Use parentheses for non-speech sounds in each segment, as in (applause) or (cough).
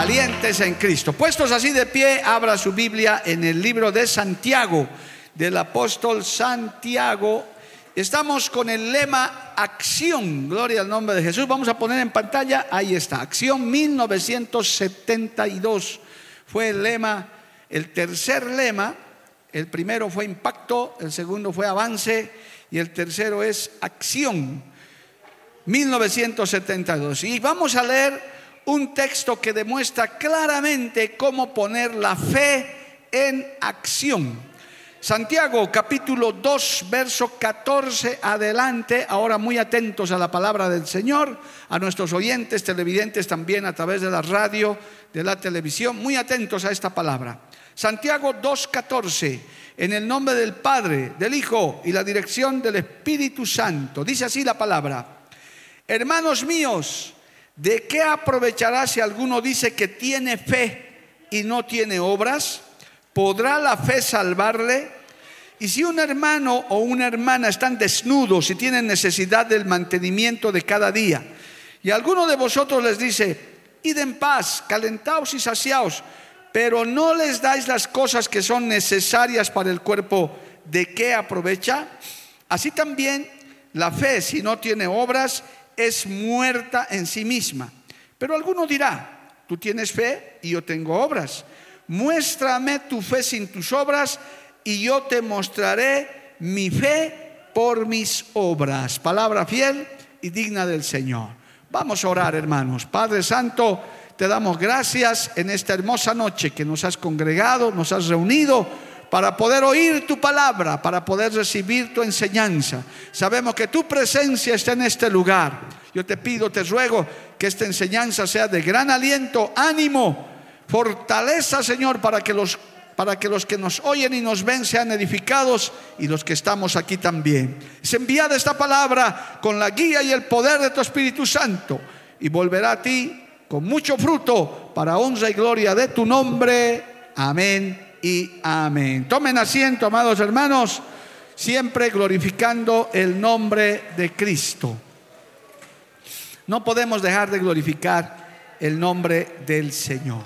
Valientes en Cristo. Puestos así de pie, abra su Biblia en el libro de Santiago, del apóstol Santiago. Estamos con el lema Acción, gloria al nombre de Jesús. Vamos a poner en pantalla, ahí está, Acción 1972 fue el lema, el tercer lema. El primero fue impacto, el segundo fue avance y el tercero es acción. 1972. Y vamos a leer un texto que demuestra claramente cómo poner la fe en acción. Santiago capítulo 2, verso 14 adelante, ahora muy atentos a la palabra del Señor, a nuestros oyentes, televidentes también a través de la radio, de la televisión, muy atentos a esta palabra. Santiago 2, 14, en el nombre del Padre, del Hijo y la dirección del Espíritu Santo. Dice así la palabra, hermanos míos, ¿De qué aprovechará si alguno dice que tiene fe y no tiene obras? ¿Podrá la fe salvarle? Y si un hermano o una hermana están desnudos y tienen necesidad del mantenimiento de cada día, y alguno de vosotros les dice, id en paz, calentaos y saciaos, pero no les dais las cosas que son necesarias para el cuerpo, ¿de qué aprovecha? Así también la fe, si no tiene obras, es muerta en sí misma. Pero alguno dirá, tú tienes fe y yo tengo obras. Muéstrame tu fe sin tus obras y yo te mostraré mi fe por mis obras. Palabra fiel y digna del Señor. Vamos a orar, hermanos. Padre Santo, te damos gracias en esta hermosa noche que nos has congregado, nos has reunido para poder oír tu palabra, para poder recibir tu enseñanza. Sabemos que tu presencia está en este lugar. Yo te pido, te ruego que esta enseñanza sea de gran aliento, ánimo, fortaleza, Señor, para que los para que los que nos oyen y nos ven sean edificados y los que estamos aquí también. Es enviada esta palabra con la guía y el poder de tu Espíritu Santo y volverá a ti con mucho fruto para honra y gloria de tu nombre. Amén y amén. Tomen asiento, amados hermanos, siempre glorificando el nombre de Cristo. No podemos dejar de glorificar el nombre del Señor.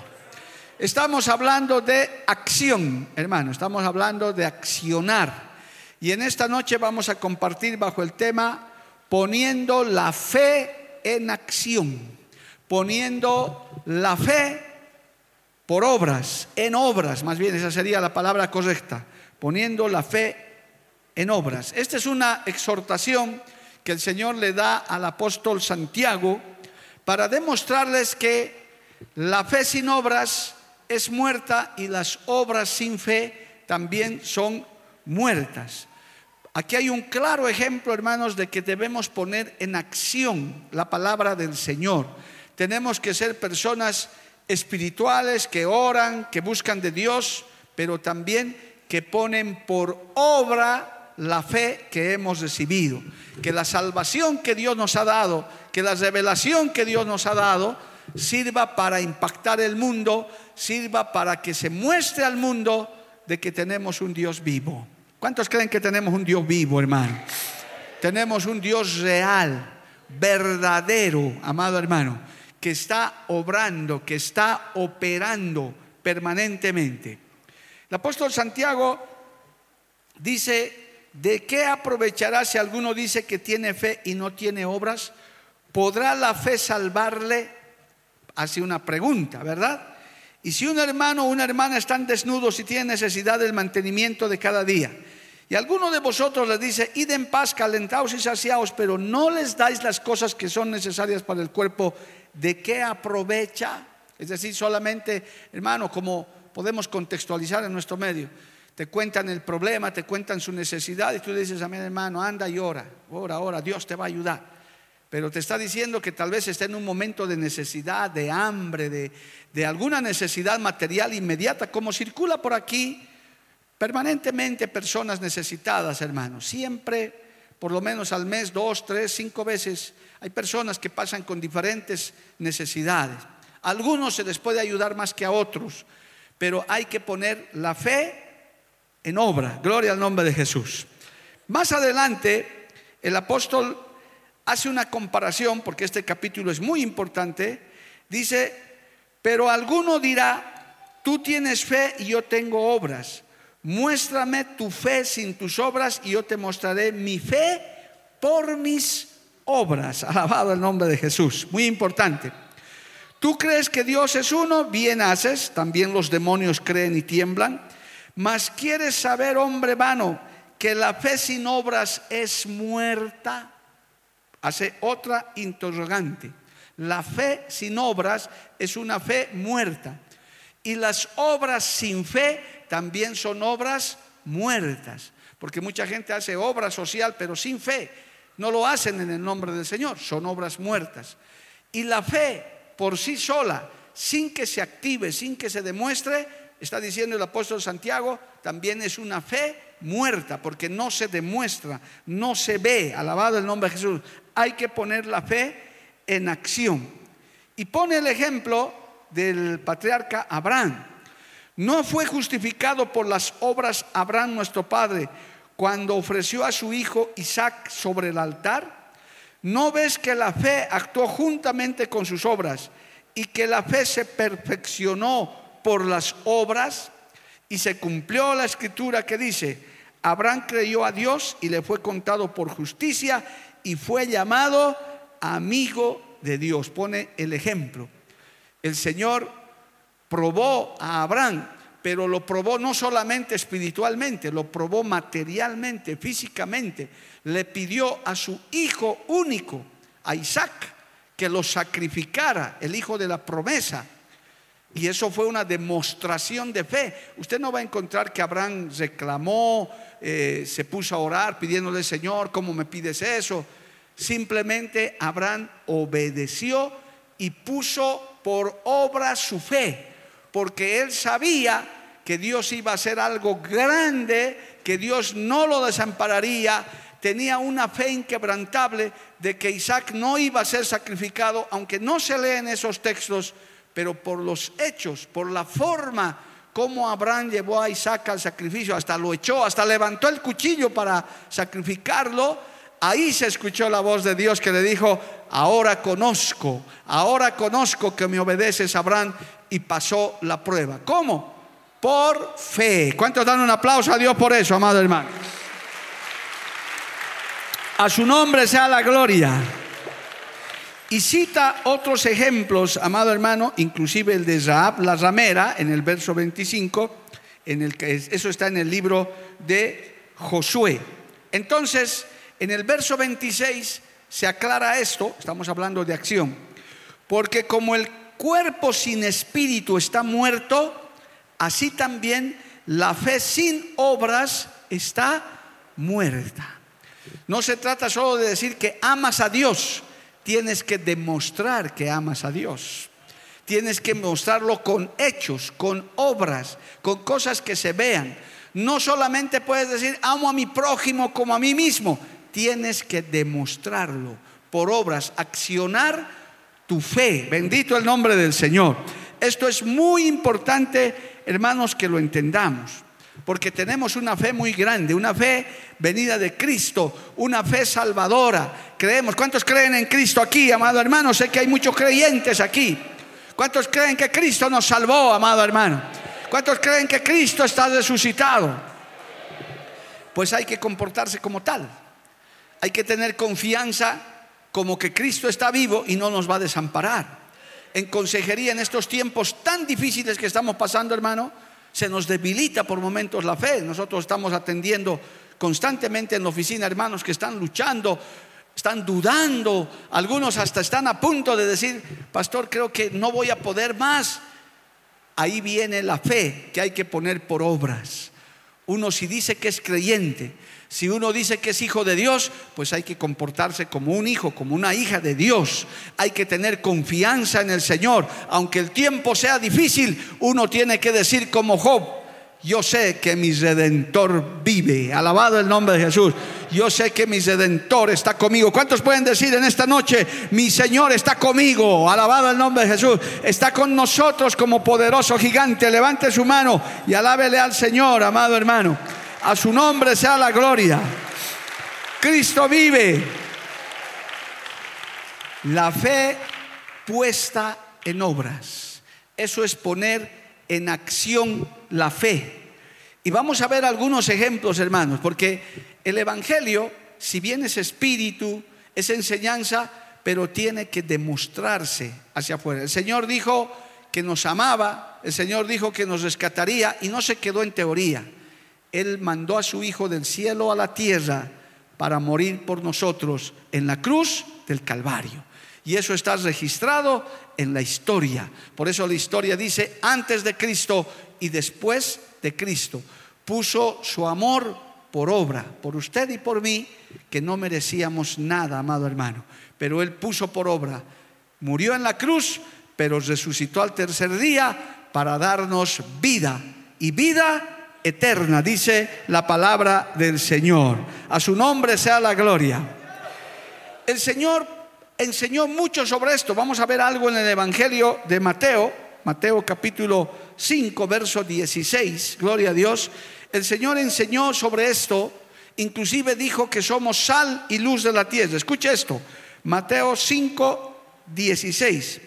Estamos hablando de acción, hermano, estamos hablando de accionar. Y en esta noche vamos a compartir bajo el tema poniendo la fe en acción, poniendo la fe por obras, en obras, más bien esa sería la palabra correcta, poniendo la fe en obras. Esta es una exhortación que el Señor le da al apóstol Santiago para demostrarles que la fe sin obras es muerta y las obras sin fe también son muertas. Aquí hay un claro ejemplo, hermanos, de que debemos poner en acción la palabra del Señor. Tenemos que ser personas espirituales que oran, que buscan de Dios, pero también que ponen por obra la fe que hemos recibido. Que la salvación que Dios nos ha dado, que la revelación que Dios nos ha dado, sirva para impactar el mundo, sirva para que se muestre al mundo de que tenemos un Dios vivo. ¿Cuántos creen que tenemos un Dios vivo, hermano? Tenemos un Dios real, verdadero, amado hermano que está obrando, que está operando permanentemente. El apóstol Santiago dice, ¿de qué aprovechará si alguno dice que tiene fe y no tiene obras? ¿Podrá la fe salvarle? Hace una pregunta, ¿verdad? Y si un hermano o una hermana están desnudos y tienen necesidad del mantenimiento de cada día, y alguno de vosotros les dice, id en paz, calentaos y saciaos, pero no les dais las cosas que son necesarias para el cuerpo, ¿de qué aprovecha? Es decir, solamente, hermano, como podemos contextualizar en nuestro medio, te cuentan el problema, te cuentan su necesidad y tú dices, amén hermano, anda y ora, ora, ora, Dios te va a ayudar. Pero te está diciendo que tal vez está en un momento de necesidad, de hambre, de, de alguna necesidad material inmediata, como circula por aquí permanentemente personas necesitadas, hermanos. Siempre, por lo menos al mes, dos, tres, cinco veces, hay personas que pasan con diferentes necesidades. A algunos se les puede ayudar más que a otros, pero hay que poner la fe en obra. Gloria al nombre de Jesús. Más adelante, el apóstol hace una comparación, porque este capítulo es muy importante. Dice, pero alguno dirá, tú tienes fe y yo tengo obras. Muéstrame tu fe sin tus obras y yo te mostraré mi fe por mis obras. Alabado el nombre de Jesús. Muy importante. Tú crees que Dios es uno, bien haces. También los demonios creen y tiemblan. Mas quieres saber, hombre vano, que la fe sin obras es muerta. Hace otra interrogante. La fe sin obras es una fe muerta. Y las obras sin fe también son obras muertas. Porque mucha gente hace obra social, pero sin fe. No lo hacen en el nombre del Señor, son obras muertas. Y la fe por sí sola, sin que se active, sin que se demuestre, está diciendo el apóstol Santiago, también es una fe muerta, porque no se demuestra, no se ve, alabado el nombre de Jesús. Hay que poner la fe en acción. Y pone el ejemplo del patriarca Abraham. No fue justificado por las obras Abraham nuestro padre cuando ofreció a su hijo Isaac sobre el altar. ¿No ves que la fe actuó juntamente con sus obras y que la fe se perfeccionó por las obras y se cumplió la escritura que dice, Abraham creyó a Dios y le fue contado por justicia y fue llamado amigo de Dios. Pone el ejemplo. El Señor probó a Abraham, pero lo probó no solamente espiritualmente, lo probó materialmente, físicamente. Le pidió a su hijo único, a Isaac, que lo sacrificara, el hijo de la promesa. Y eso fue una demostración de fe. Usted no va a encontrar que Abraham reclamó, eh, se puso a orar pidiéndole, Señor, ¿cómo me pides eso? Simplemente Abraham obedeció y puso por obra su fe, porque él sabía que Dios iba a hacer algo grande, que Dios no lo desampararía, tenía una fe inquebrantable de que Isaac no iba a ser sacrificado, aunque no se leen esos textos, pero por los hechos, por la forma como Abraham llevó a Isaac al sacrificio, hasta lo echó, hasta levantó el cuchillo para sacrificarlo, ahí se escuchó la voz de Dios que le dijo, ahora conozco, ahora conozco que me obedeces, Abraham, y pasó la prueba. ¿Cómo? Por fe. ¿Cuántos dan un aplauso a Dios por eso, amado hermano? A su nombre sea la gloria. Y cita otros ejemplos, amado hermano, inclusive el de Raab, la ramera, en el verso 25, en el que eso está en el libro de Josué. Entonces, en el verso 26 se aclara esto, estamos hablando de acción, porque como el cuerpo sin espíritu está muerto, así también la fe sin obras está muerta. No se trata solo de decir que amas a Dios, tienes que demostrar que amas a Dios. Tienes que mostrarlo con hechos, con obras, con cosas que se vean. No solamente puedes decir, amo a mi prójimo como a mí mismo. Tienes que demostrarlo por obras, accionar tu fe. Bendito el nombre del Señor. Esto es muy importante, hermanos, que lo entendamos porque tenemos una fe muy grande, una fe venida de Cristo, una fe salvadora. Creemos, ¿cuántos creen en Cristo aquí, amado hermano? Sé que hay muchos creyentes aquí. ¿Cuántos creen que Cristo nos salvó, amado hermano? ¿Cuántos creen que Cristo está resucitado? Pues hay que comportarse como tal. Hay que tener confianza como que Cristo está vivo y no nos va a desamparar. En consejería en estos tiempos tan difíciles que estamos pasando, hermano, se nos debilita por momentos la fe. Nosotros estamos atendiendo constantemente en la oficina hermanos que están luchando, están dudando, algunos hasta están a punto de decir, pastor, creo que no voy a poder más. Ahí viene la fe que hay que poner por obras. Uno si dice que es creyente, si uno dice que es hijo de Dios, pues hay que comportarse como un hijo, como una hija de Dios. Hay que tener confianza en el Señor. Aunque el tiempo sea difícil, uno tiene que decir como Job, yo sé que mi redentor vive. Alabado el nombre de Jesús. Yo sé que mi redentor está conmigo. ¿Cuántos pueden decir en esta noche, mi Señor está conmigo? Alabado el nombre de Jesús. Está con nosotros como poderoso gigante. Levante su mano y alábele al Señor, amado hermano. A su nombre sea la gloria. Cristo vive. La fe puesta en obras. Eso es poner en acción la fe. Y vamos a ver algunos ejemplos, hermanos, porque el Evangelio, si bien es espíritu, es enseñanza, pero tiene que demostrarse hacia afuera. El Señor dijo que nos amaba, el Señor dijo que nos rescataría y no se quedó en teoría. Él mandó a su Hijo del cielo a la tierra para morir por nosotros en la cruz del Calvario. Y eso está registrado en la historia. Por eso la historia dice, antes de Cristo y después de Cristo, puso su amor por obra, por usted y por mí, que no merecíamos nada, amado hermano. Pero Él puso por obra, murió en la cruz, pero resucitó al tercer día para darnos vida y vida eterna, dice la palabra del Señor. A su nombre sea la gloria. El Señor enseñó mucho sobre esto. Vamos a ver algo en el Evangelio de Mateo, Mateo capítulo 5, verso 16. Gloria a Dios. El Señor enseñó sobre esto, inclusive dijo que somos sal y luz de la tierra. Escuche esto. Mateo 5, 16.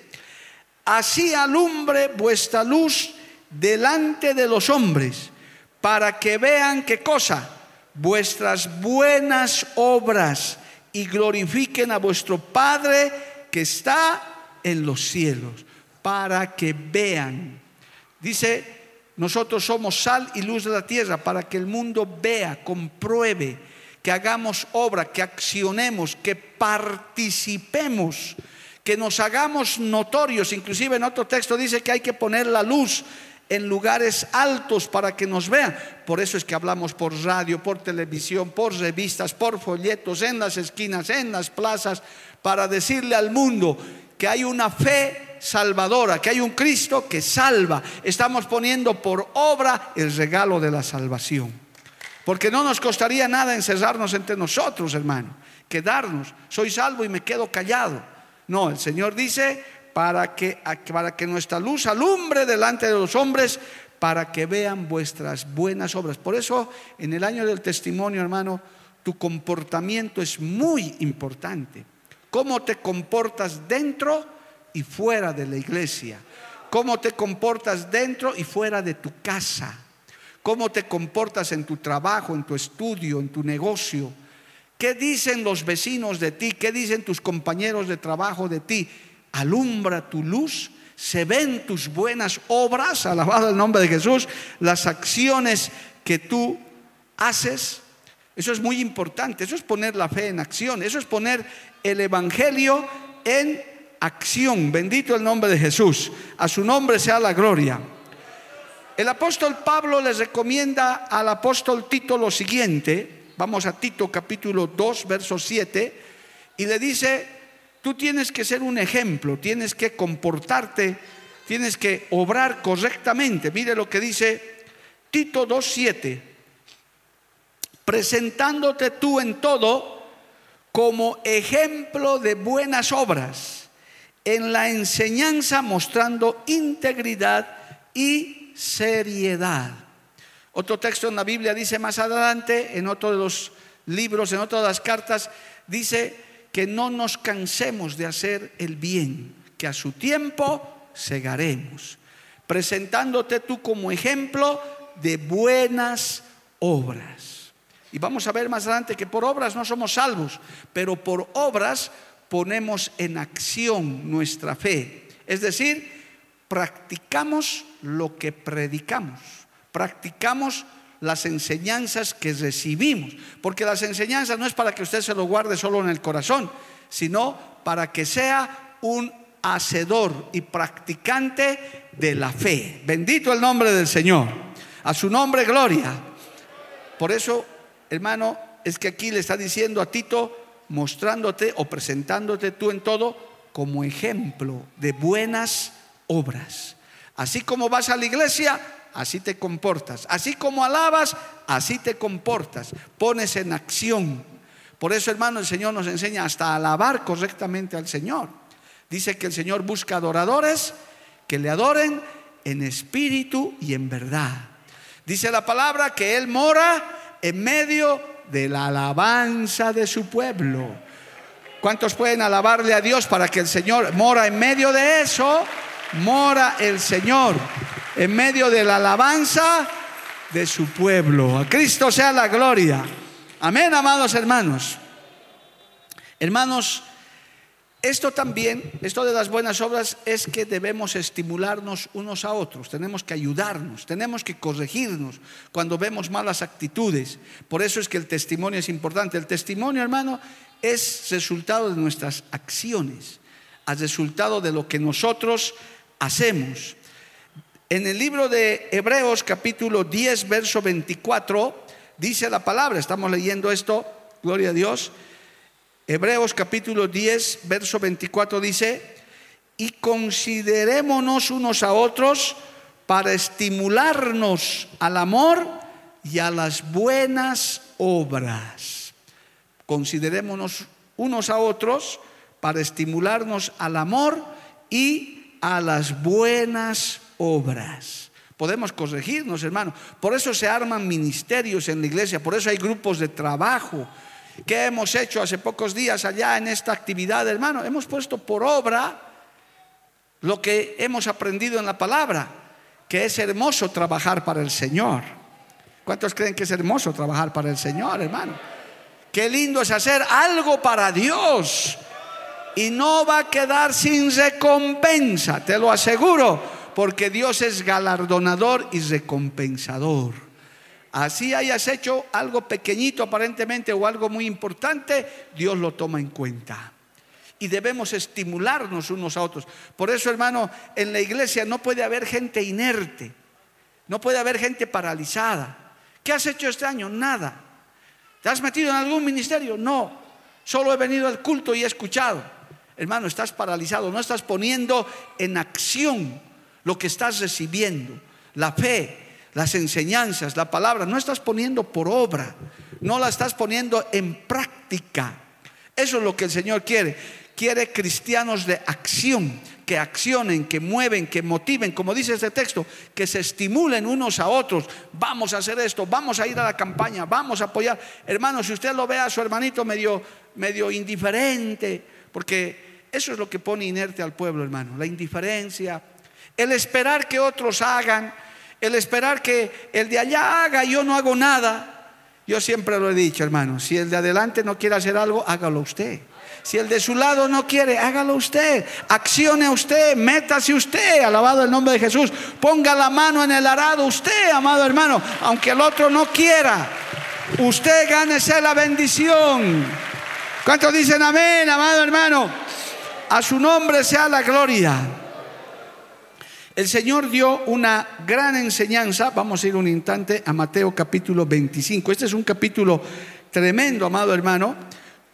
Así alumbre vuestra luz delante de los hombres para que vean qué cosa, vuestras buenas obras y glorifiquen a vuestro Padre que está en los cielos, para que vean. Dice, nosotros somos sal y luz de la tierra, para que el mundo vea, compruebe, que hagamos obra, que accionemos, que participemos, que nos hagamos notorios. Inclusive en otro texto dice que hay que poner la luz en lugares altos para que nos vean. Por eso es que hablamos por radio, por televisión, por revistas, por folletos, en las esquinas, en las plazas, para decirle al mundo que hay una fe salvadora, que hay un Cristo que salva. Estamos poniendo por obra el regalo de la salvación. Porque no nos costaría nada encerrarnos entre nosotros, hermano, quedarnos. Soy salvo y me quedo callado. No, el Señor dice, para que, para que nuestra luz alumbre delante de los hombres, para que vean vuestras buenas obras. Por eso, en el año del testimonio, hermano, tu comportamiento es muy importante. Cómo te comportas dentro y fuera de la iglesia. Cómo te comportas dentro y fuera de tu casa. Cómo te comportas en tu trabajo, en tu estudio, en tu negocio. ¿Qué dicen los vecinos de ti? ¿Qué dicen tus compañeros de trabajo de ti? Alumbra tu luz, se ven tus buenas obras, alabado el nombre de Jesús, las acciones que tú haces. Eso es muy importante, eso es poner la fe en acción, eso es poner el Evangelio en acción. Bendito el nombre de Jesús, a su nombre sea la gloria. El apóstol Pablo les recomienda al apóstol Tito lo siguiente, vamos a Tito capítulo 2, verso 7, y le dice, Tú tienes que ser un ejemplo, tienes que comportarte, tienes que obrar correctamente. Mire lo que dice Tito 2.7. Presentándote tú en todo como ejemplo de buenas obras, en la enseñanza mostrando integridad y seriedad. Otro texto en la Biblia dice más adelante, en otro de los libros, en otra de las cartas, dice, que no nos cansemos de hacer el bien, que a su tiempo segaremos, presentándote tú como ejemplo de buenas obras. Y vamos a ver más adelante que por obras no somos salvos, pero por obras ponemos en acción nuestra fe. Es decir, practicamos lo que predicamos, practicamos las enseñanzas que recibimos. Porque las enseñanzas no es para que usted se lo guarde solo en el corazón, sino para que sea un hacedor y practicante de la fe. Bendito el nombre del Señor. A su nombre, gloria. Por eso, hermano, es que aquí le está diciendo a Tito, mostrándote o presentándote tú en todo como ejemplo de buenas obras. Así como vas a la iglesia, así te comportas. Así como alabas, así te comportas. Pones en acción. Por eso, hermano, el Señor nos enseña hasta alabar correctamente al Señor. Dice que el Señor busca adoradores que le adoren en espíritu y en verdad. Dice la palabra que Él mora en medio de la alabanza de su pueblo. ¿Cuántos pueden alabarle a Dios para que el Señor mora en medio de eso? Mora el Señor en medio de la alabanza de su pueblo. A Cristo sea la gloria. Amén, amados hermanos. Hermanos, esto también, esto de las buenas obras es que debemos estimularnos unos a otros, tenemos que ayudarnos, tenemos que corregirnos cuando vemos malas actitudes. Por eso es que el testimonio es importante. El testimonio, hermano, es resultado de nuestras acciones, al resultado de lo que nosotros hacemos. En el libro de Hebreos capítulo 10, verso 24, dice la palabra, estamos leyendo esto, gloria a Dios. Hebreos capítulo 10, verso 24 dice, y considerémonos unos a otros para estimularnos al amor y a las buenas obras. Considerémonos unos a otros para estimularnos al amor y a las buenas obras. Podemos corregirnos, hermano. Por eso se arman ministerios en la iglesia, por eso hay grupos de trabajo, ¿Qué hemos hecho hace pocos días allá en esta actividad, hermano? Hemos puesto por obra lo que hemos aprendido en la palabra, que es hermoso trabajar para el Señor. ¿Cuántos creen que es hermoso trabajar para el Señor, hermano? Qué lindo es hacer algo para Dios y no va a quedar sin recompensa, te lo aseguro, porque Dios es galardonador y recompensador así hayas hecho algo pequeñito aparentemente o algo muy importante, Dios lo toma en cuenta. Y debemos estimularnos unos a otros. Por eso, hermano, en la iglesia no puede haber gente inerte, no puede haber gente paralizada. ¿Qué has hecho este año? Nada. ¿Te has metido en algún ministerio? No. Solo he venido al culto y he escuchado. Hermano, estás paralizado, no estás poniendo en acción lo que estás recibiendo. La fe, las enseñanzas, la palabra, no estás poniendo por obra, no la estás poniendo en práctica. Eso es lo que el Señor quiere. Quiere cristianos de acción, que accionen, que mueven, que motiven, como dice este texto, que se estimulen unos a otros. Vamos a hacer esto, vamos a ir a la campaña, vamos a apoyar. Hermano, si usted lo ve a su hermanito medio, medio indiferente, porque eso es lo que pone inerte al pueblo, hermano, la indiferencia, el esperar que otros hagan, el esperar que el de allá haga y yo no hago nada. Yo siempre lo he dicho, hermano, si el de adelante no quiere hacer algo, hágalo usted. Si el de su lado no quiere, hágalo usted. Accione usted, métase usted, alabado el nombre de Jesús. Ponga la mano en el arado usted, amado hermano, aunque el otro no quiera. Usted gánese la bendición. ¿Cuántos dicen amén, amado hermano? A su nombre sea la gloria. El Señor dio una gran enseñanza, vamos a ir un instante a Mateo capítulo 25. Este es un capítulo tremendo, amado hermano,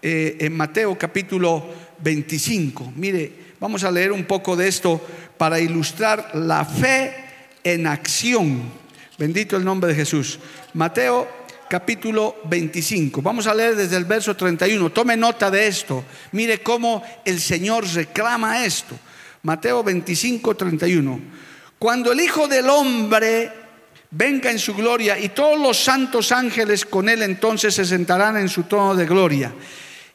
eh, en Mateo capítulo 25. Mire, vamos a leer un poco de esto para ilustrar la fe en acción. Bendito el nombre de Jesús. Mateo capítulo 25. Vamos a leer desde el verso 31. Tome nota de esto. Mire cómo el Señor reclama esto. Mateo 25, 31. Cuando el Hijo del Hombre venga en su gloria y todos los santos ángeles con él entonces se sentarán en su trono de gloria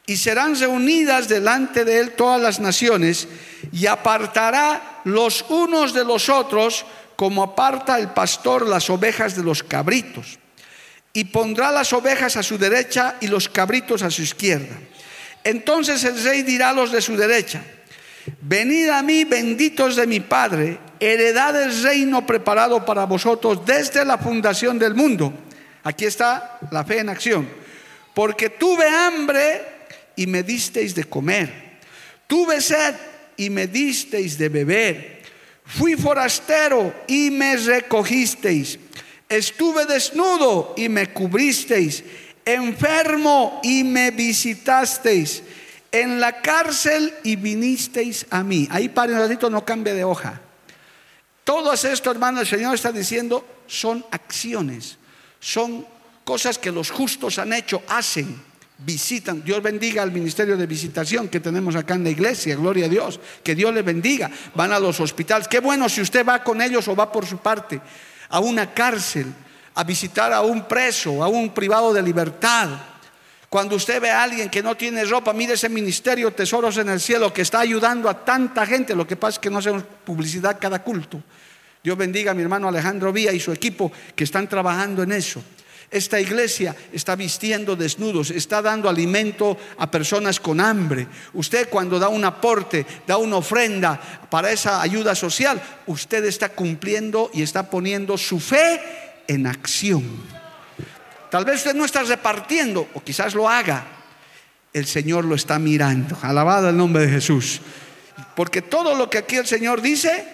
y serán reunidas delante de él todas las naciones y apartará los unos de los otros como aparta el pastor las ovejas de los cabritos y pondrá las ovejas a su derecha y los cabritos a su izquierda. Entonces el rey dirá a los de su derecha, Venid a mí, benditos de mi Padre, heredad del reino preparado para vosotros desde la fundación del mundo. Aquí está la fe en acción. Porque tuve hambre y me disteis de comer. Tuve sed y me disteis de beber. Fui forastero y me recogisteis. Estuve desnudo y me cubristeis, enfermo y me visitasteis, en la cárcel y vinisteis a mí. Ahí para un ratito, no cambie de hoja. Todo esto, hermano, el Señor está diciendo, son acciones, son cosas que los justos han hecho, hacen visitan. Dios bendiga al ministerio de visitación que tenemos acá en la iglesia, gloria a Dios, que Dios le bendiga. Van a los hospitales. Qué bueno si usted va con ellos o va por su parte a una cárcel, a visitar a un preso, a un privado de libertad. Cuando usted ve a alguien que no tiene ropa, mire ese ministerio Tesoros en el Cielo que está ayudando a tanta gente. Lo que pasa es que no hacemos publicidad cada culto. Dios bendiga a mi hermano Alejandro Vía y su equipo que están trabajando en eso. Esta iglesia está vistiendo desnudos, está dando alimento a personas con hambre. Usted cuando da un aporte, da una ofrenda para esa ayuda social, usted está cumpliendo y está poniendo su fe en acción. Tal vez usted no está repartiendo, o quizás lo haga. El Señor lo está mirando. Alabado el nombre de Jesús. Porque todo lo que aquí el Señor dice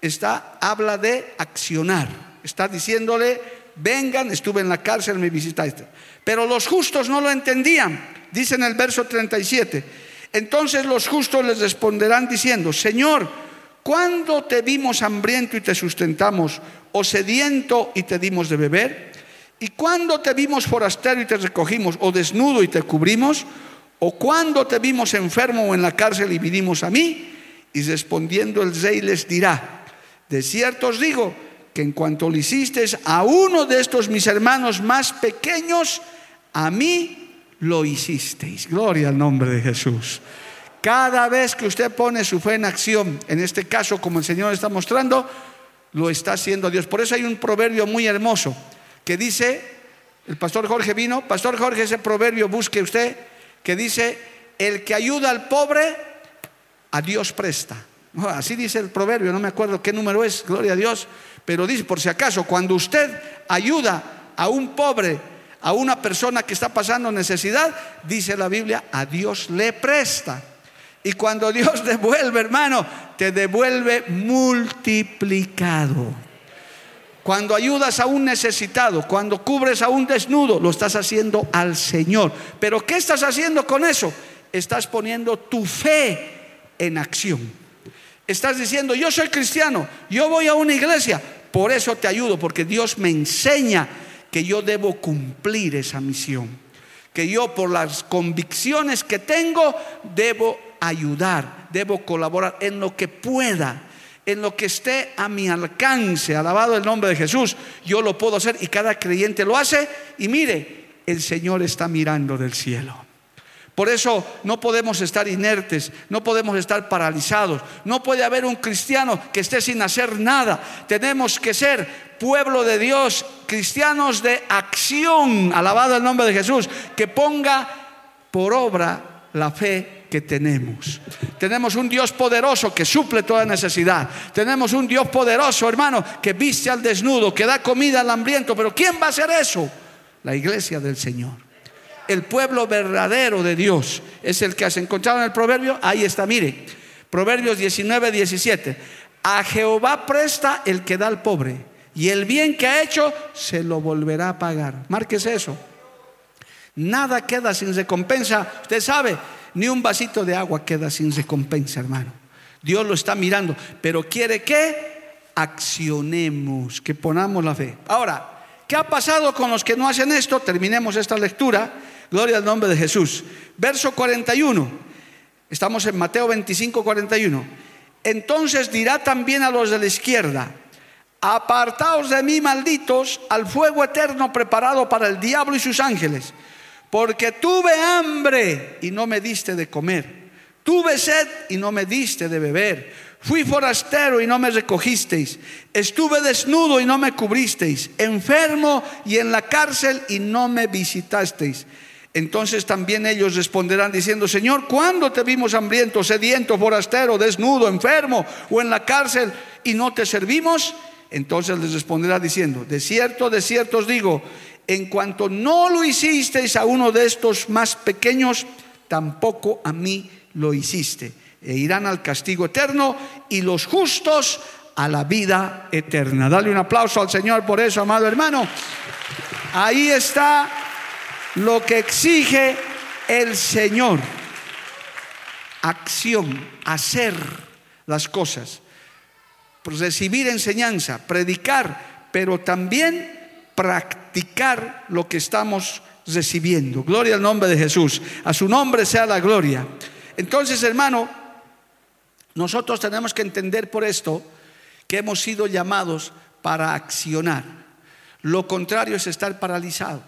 está habla de accionar. Está diciéndole vengan, estuve en la cárcel, me visitaste. Pero los justos no lo entendían, dice en el verso 37. Entonces los justos les responderán diciendo, Señor, ¿cuándo te vimos hambriento y te sustentamos, o sediento y te dimos de beber? ¿Y cuándo te vimos forastero y te recogimos, o desnudo y te cubrimos? ¿O cuándo te vimos enfermo o en la cárcel y vinimos a mí? Y respondiendo el rey les dirá, de cierto os digo, que en cuanto le hiciste a uno de estos mis hermanos más pequeños, a mí lo hicisteis. Gloria al nombre de Jesús. Cada vez que usted pone su fe en acción, en este caso como el Señor está mostrando, lo está haciendo Dios. Por eso hay un proverbio muy hermoso que dice, el pastor Jorge vino, pastor Jorge, ese proverbio busque usted, que dice, el que ayuda al pobre, a Dios presta. Así dice el proverbio, no me acuerdo qué número es, gloria a Dios. Pero dice, por si acaso, cuando usted ayuda a un pobre, a una persona que está pasando necesidad, dice la Biblia, a Dios le presta. Y cuando (laughs) Dios devuelve, hermano, te devuelve multiplicado. Cuando ayudas a un necesitado, cuando cubres a un desnudo, lo estás haciendo al Señor. Pero ¿qué estás haciendo con eso? Estás poniendo tu fe en acción. Estás diciendo, yo soy cristiano, yo voy a una iglesia, por eso te ayudo, porque Dios me enseña que yo debo cumplir esa misión, que yo por las convicciones que tengo debo ayudar, debo colaborar en lo que pueda, en lo que esté a mi alcance, alabado el nombre de Jesús, yo lo puedo hacer y cada creyente lo hace y mire, el Señor está mirando del cielo. Por eso no podemos estar inertes, no podemos estar paralizados. No puede haber un cristiano que esté sin hacer nada. Tenemos que ser pueblo de Dios, cristianos de acción, alabado el nombre de Jesús, que ponga por obra la fe tenemos. Tenemos un Dios poderoso que suple toda necesidad. Tenemos un Dios poderoso, hermano, que viste al desnudo, que da comida al hambriento. Pero ¿quién va a hacer eso? La iglesia del Señor el pueblo verdadero de Dios es el que has encontrado en el proverbio. Ahí está, mire, Proverbios 19, 17. A Jehová presta el que da al pobre, y el bien que ha hecho se lo volverá a pagar. Márquese eso. Nada queda sin recompensa. Usted sabe, ni un vasito de agua queda sin recompensa, hermano. Dios lo está mirando, pero quiere que accionemos, que ponamos la fe. Ahora, ¿qué ha pasado con los que no hacen esto? Terminemos esta lectura Gloria al nombre de Jesús. Verso 41. Estamos en Mateo 25, 41. Entonces dirá también a los de la izquierda, apartaos de mí, malditos, al fuego eterno preparado para el diablo y sus ángeles, porque tuve hambre y no me diste de comer, tuve sed y no me diste de beber, fui forastero y no me recogisteis, estuve desnudo y no me cubristeis, enfermo y en la cárcel y no me visitasteis. Entonces también ellos responderán diciendo, Señor, ¿cuándo te vimos hambriento, sediento, forastero, desnudo, enfermo o en la cárcel y no te servimos? Entonces les responderá diciendo, de cierto, de cierto os digo, en cuanto no lo hicisteis a uno de estos más pequeños, tampoco a mí lo hiciste. E irán al castigo eterno y los justos a la vida eterna. Dale un aplauso al Señor por eso, amado hermano. Ahí está lo que exige el Señor. Acción, hacer las cosas. Recibir enseñanza, predicar, pero también practicar lo que estamos recibiendo. Gloria al nombre de Jesús. A su nombre sea la gloria. Entonces, hermano, nosotros tenemos que entender por esto que hemos sido llamados para accionar. Lo contrario es estar paralizado.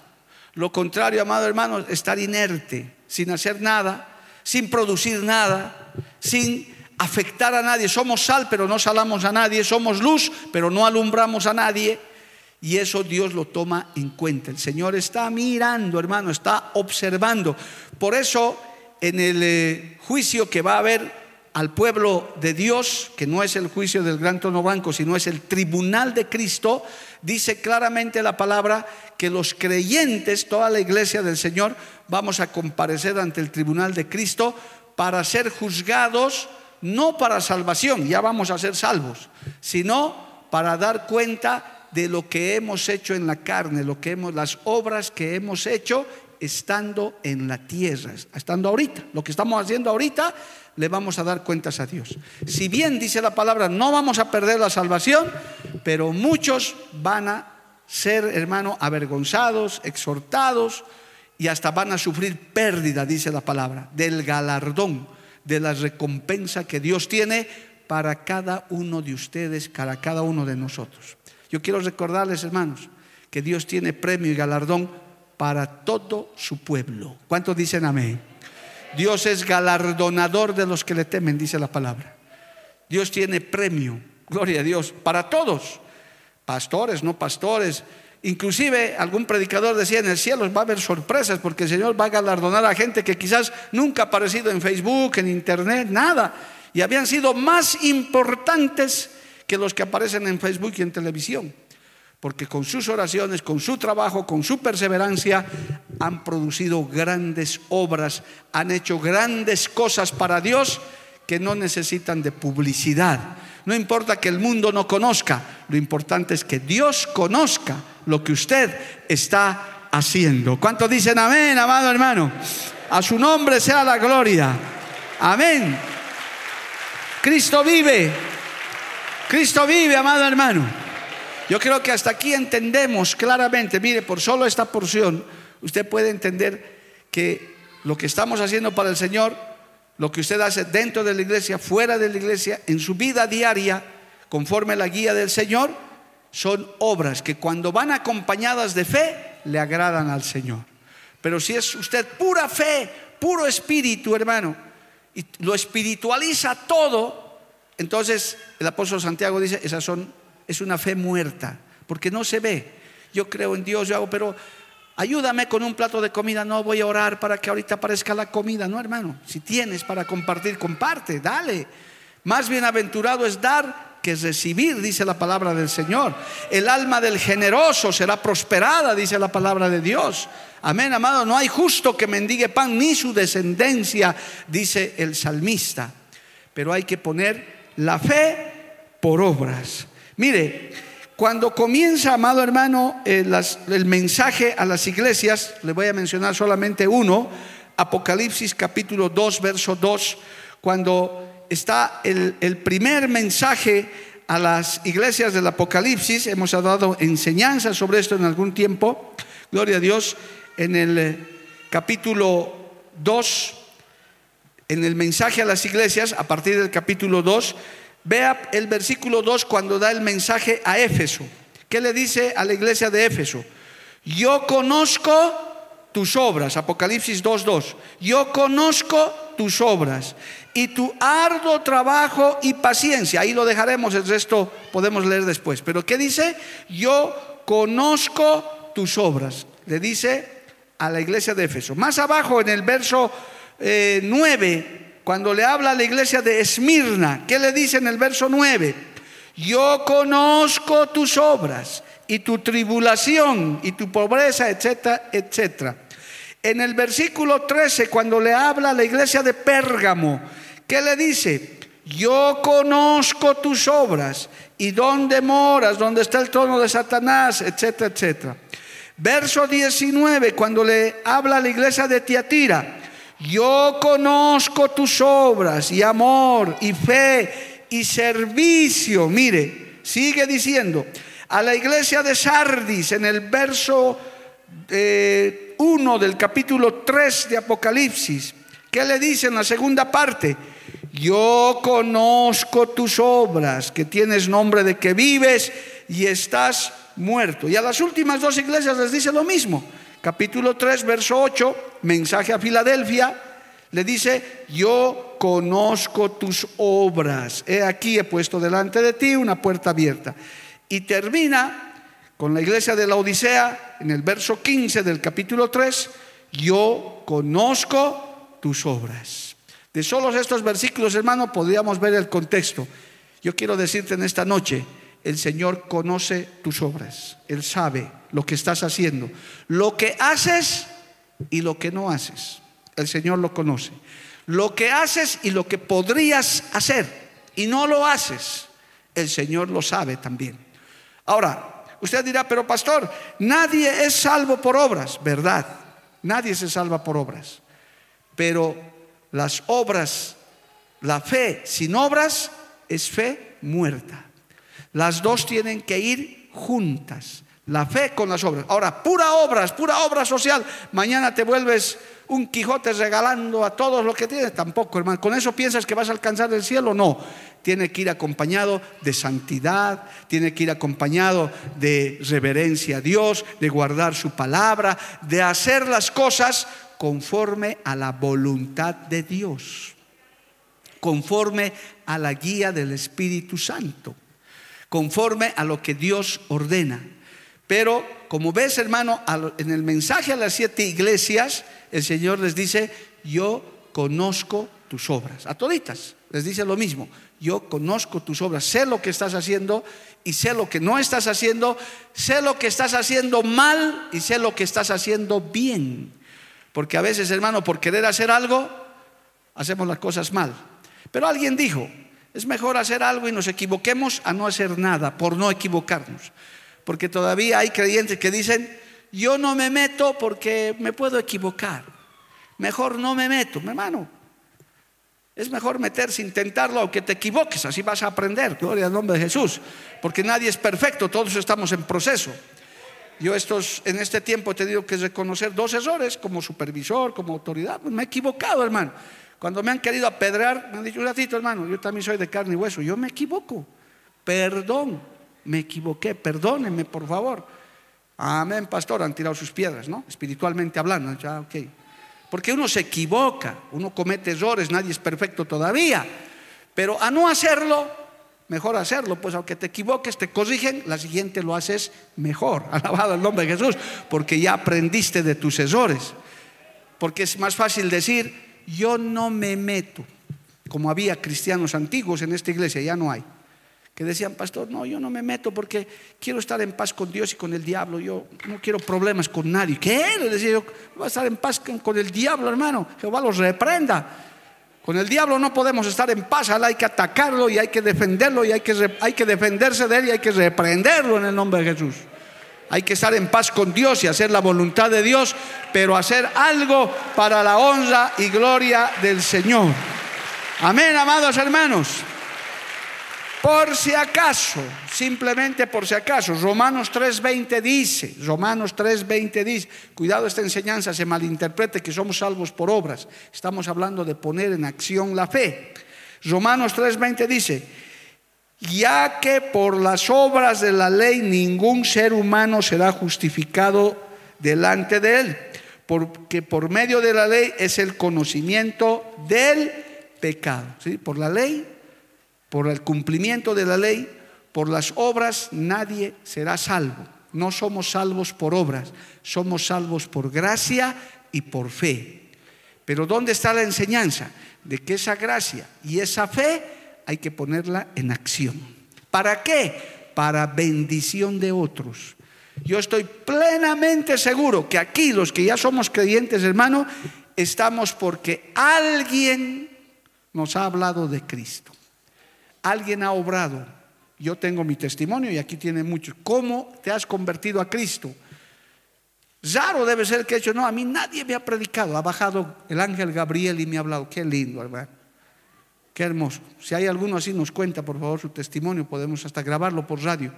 Lo contrario, amado hermano, es estar inerte, sin hacer nada, sin producir nada, sin afectar a nadie. Somos sal, pero no salamos a nadie. Somos luz, pero no alumbramos a nadie. Y eso Dios lo toma en cuenta. El Señor está mirando, hermano, está observando. Por eso, en el eh, juicio que va a haber al pueblo de Dios, que no es el juicio del gran trono blanco, sino es el tribunal de Cristo, dice claramente la palabra que los creyentes, toda la iglesia del Señor, vamos a comparecer ante el tribunal de Cristo para ser juzgados, no para salvación, ya vamos a ser salvos, sino para dar cuenta de lo que hemos hecho en la carne, lo que hemos, las obras que hemos hecho estando en la tierra, estando ahorita. Lo que estamos haciendo ahorita le vamos a dar cuentas a Dios. Si bien dice la palabra, no vamos a perder la salvación, pero muchos van a ser, hermano, avergonzados, exhortados y hasta van a sufrir pérdida, dice la palabra, del galardón, de la recompensa que Dios tiene para cada uno de ustedes, para cada uno de nosotros. Yo quiero recordarles, hermanos, que Dios tiene premio y galardón para todo su pueblo. ¿Cuántos dicen amén? Dios es galardonador de los que le temen, dice la palabra. Dios tiene premio, gloria a Dios, para todos, pastores, no pastores. Inclusive algún predicador decía, en el cielo va a haber sorpresas porque el Señor va a galardonar a gente que quizás nunca ha aparecido en Facebook, en Internet, nada. Y habían sido más importantes que los que aparecen en Facebook y en televisión porque con sus oraciones, con su trabajo, con su perseverancia, han producido grandes obras, han hecho grandes cosas para Dios que no necesitan de publicidad. No importa que el mundo no conozca, lo importante es que Dios conozca lo que usted está haciendo. ¿Cuántos dicen amén, amado hermano? A su nombre sea la gloria. Amén. Cristo vive. Cristo vive, amado hermano. Yo creo que hasta aquí entendemos claramente, mire, por solo esta porción, usted puede entender que lo que estamos haciendo para el Señor, lo que usted hace dentro de la iglesia, fuera de la iglesia, en su vida diaria, conforme a la guía del Señor, son obras que cuando van acompañadas de fe, le agradan al Señor. Pero si es usted pura fe, puro espíritu, hermano, y lo espiritualiza todo, entonces el apóstol Santiago dice, esas son es una fe muerta, porque no se ve. Yo creo en Dios, yo hago, pero ayúdame con un plato de comida, no voy a orar para que ahorita aparezca la comida, no hermano, si tienes para compartir, comparte, dale. Más bienaventurado es dar que recibir, dice la palabra del Señor. El alma del generoso será prosperada, dice la palabra de Dios. Amén, amado, no hay justo que mendigue pan ni su descendencia, dice el salmista. Pero hay que poner la fe por obras. Mire, cuando comienza, amado hermano, eh, el mensaje a las iglesias, le voy a mencionar solamente uno, Apocalipsis capítulo 2, verso 2, cuando está el, el primer mensaje a las iglesias del Apocalipsis, hemos dado enseñanza sobre esto en algún tiempo, gloria a Dios, en el eh, capítulo 2, en el mensaje a las iglesias, a partir del capítulo 2, Vea el versículo 2 cuando da el mensaje a Éfeso. ¿Qué le dice a la iglesia de Éfeso? Yo conozco tus obras, Apocalipsis 2.2. Yo conozco tus obras y tu arduo trabajo y paciencia. Ahí lo dejaremos, el resto podemos leer después. Pero ¿qué dice? Yo conozco tus obras. Le dice a la iglesia de Éfeso. Más abajo en el verso 9 eh, cuando le habla a la iglesia de Esmirna, ¿qué le dice en el verso 9? Yo conozco tus obras y tu tribulación y tu pobreza, etcétera, etcétera. En el versículo 13, cuando le habla a la iglesia de Pérgamo, ¿qué le dice? Yo conozco tus obras ¿Y dónde moras? ¿Dónde está el trono de Satanás? Etcétera, etcétera. Verso 19, cuando le habla a la iglesia de Tiatira, yo conozco tus obras y amor y fe y servicio. Mire, sigue diciendo, a la iglesia de Sardis en el verso 1 eh, del capítulo 3 de Apocalipsis, ¿qué le dice en la segunda parte? Yo conozco tus obras, que tienes nombre de que vives y estás muerto. Y a las últimas dos iglesias les dice lo mismo. Capítulo 3, verso 8, mensaje a Filadelfia, le dice, yo conozco tus obras. He aquí he puesto delante de ti una puerta abierta. Y termina con la iglesia de la Odisea en el verso 15 del capítulo 3, yo conozco tus obras. De solos estos versículos, hermano, podríamos ver el contexto. Yo quiero decirte en esta noche, el Señor conoce tus obras, Él sabe lo que estás haciendo, lo que haces y lo que no haces. El Señor lo conoce. Lo que haces y lo que podrías hacer y no lo haces, el Señor lo sabe también. Ahora, usted dirá, pero pastor, nadie es salvo por obras, ¿verdad? Nadie se salva por obras. Pero las obras, la fe sin obras es fe muerta. Las dos tienen que ir juntas. La fe con las obras. Ahora, pura obras, pura obra social. Mañana te vuelves un Quijote regalando a todos lo que tienes. Tampoco, hermano. ¿Con eso piensas que vas a alcanzar el cielo? No. Tiene que ir acompañado de santidad, tiene que ir acompañado de reverencia a Dios, de guardar su palabra, de hacer las cosas conforme a la voluntad de Dios, conforme a la guía del Espíritu Santo, conforme a lo que Dios ordena. Pero como ves, hermano, en el mensaje a las siete iglesias, el Señor les dice, yo conozco tus obras. A toditas les dice lo mismo, yo conozco tus obras, sé lo que estás haciendo y sé lo que no estás haciendo, sé lo que estás haciendo mal y sé lo que estás haciendo bien. Porque a veces, hermano, por querer hacer algo, hacemos las cosas mal. Pero alguien dijo, es mejor hacer algo y nos equivoquemos a no hacer nada, por no equivocarnos. Porque todavía hay creyentes que dicen, yo no me meto porque me puedo equivocar. Mejor no me meto, mi hermano. Es mejor meterse, intentarlo, aunque te equivoques, así vas a aprender. Gloria al nombre de Jesús. Porque nadie es perfecto, todos estamos en proceso. Yo estos, en este tiempo he tenido que reconocer dos errores como supervisor, como autoridad. Me he equivocado, hermano. Cuando me han querido apedrear, me han dicho, un ratito, hermano, yo también soy de carne y hueso. Yo me equivoco. Perdón me equivoqué, perdónenme por favor. Amén, pastor, han tirado sus piedras, ¿no? Espiritualmente hablando, ya, ok. Porque uno se equivoca, uno comete errores, nadie es perfecto todavía. Pero a no hacerlo, mejor hacerlo, pues aunque te equivoques, te corrigen, la siguiente lo haces mejor. (laughs) Alabado el nombre de Jesús, porque ya aprendiste de tus errores. Porque es más fácil decir, yo no me meto, como había cristianos antiguos en esta iglesia, ya no hay que decían, pastor, no, yo no me meto porque quiero estar en paz con Dios y con el diablo, yo no quiero problemas con nadie. ¿Qué? Le decía yo, va a estar en paz con el diablo, hermano, Jehová los reprenda. Con el diablo no podemos estar en paz, hay que atacarlo y hay que defenderlo y hay que, hay que defenderse de él y hay que reprenderlo en el nombre de Jesús. Hay que estar en paz con Dios y hacer la voluntad de Dios, pero hacer algo para la honra y gloria del Señor. Amén, amados hermanos. Por si acaso, simplemente por si acaso, Romanos 3.20 dice, Romanos 3.20 dice, cuidado esta enseñanza se malinterprete que somos salvos por obras, estamos hablando de poner en acción la fe. Romanos 3.20 dice, ya que por las obras de la ley ningún ser humano será justificado delante de él, porque por medio de la ley es el conocimiento del pecado. ¿sí? Por la ley por el cumplimiento de la ley, por las obras, nadie será salvo. No somos salvos por obras, somos salvos por gracia y por fe. Pero ¿dónde está la enseñanza? De que esa gracia y esa fe hay que ponerla en acción. ¿Para qué? Para bendición de otros. Yo estoy plenamente seguro que aquí los que ya somos creyentes, hermano, estamos porque alguien nos ha hablado de Cristo. Alguien ha obrado Yo tengo mi testimonio y aquí tiene muchos. ¿Cómo te has convertido a Cristo? Raro debe ser que he hecho, no, a mí nadie me ha predicado. Ha bajado el ángel Gabriel y me ha hablado. Qué lindo, hermano. Qué hermoso. Si hay alguno así, nos cuenta, por favor, su testimonio. Podemos hasta grabarlo por radio.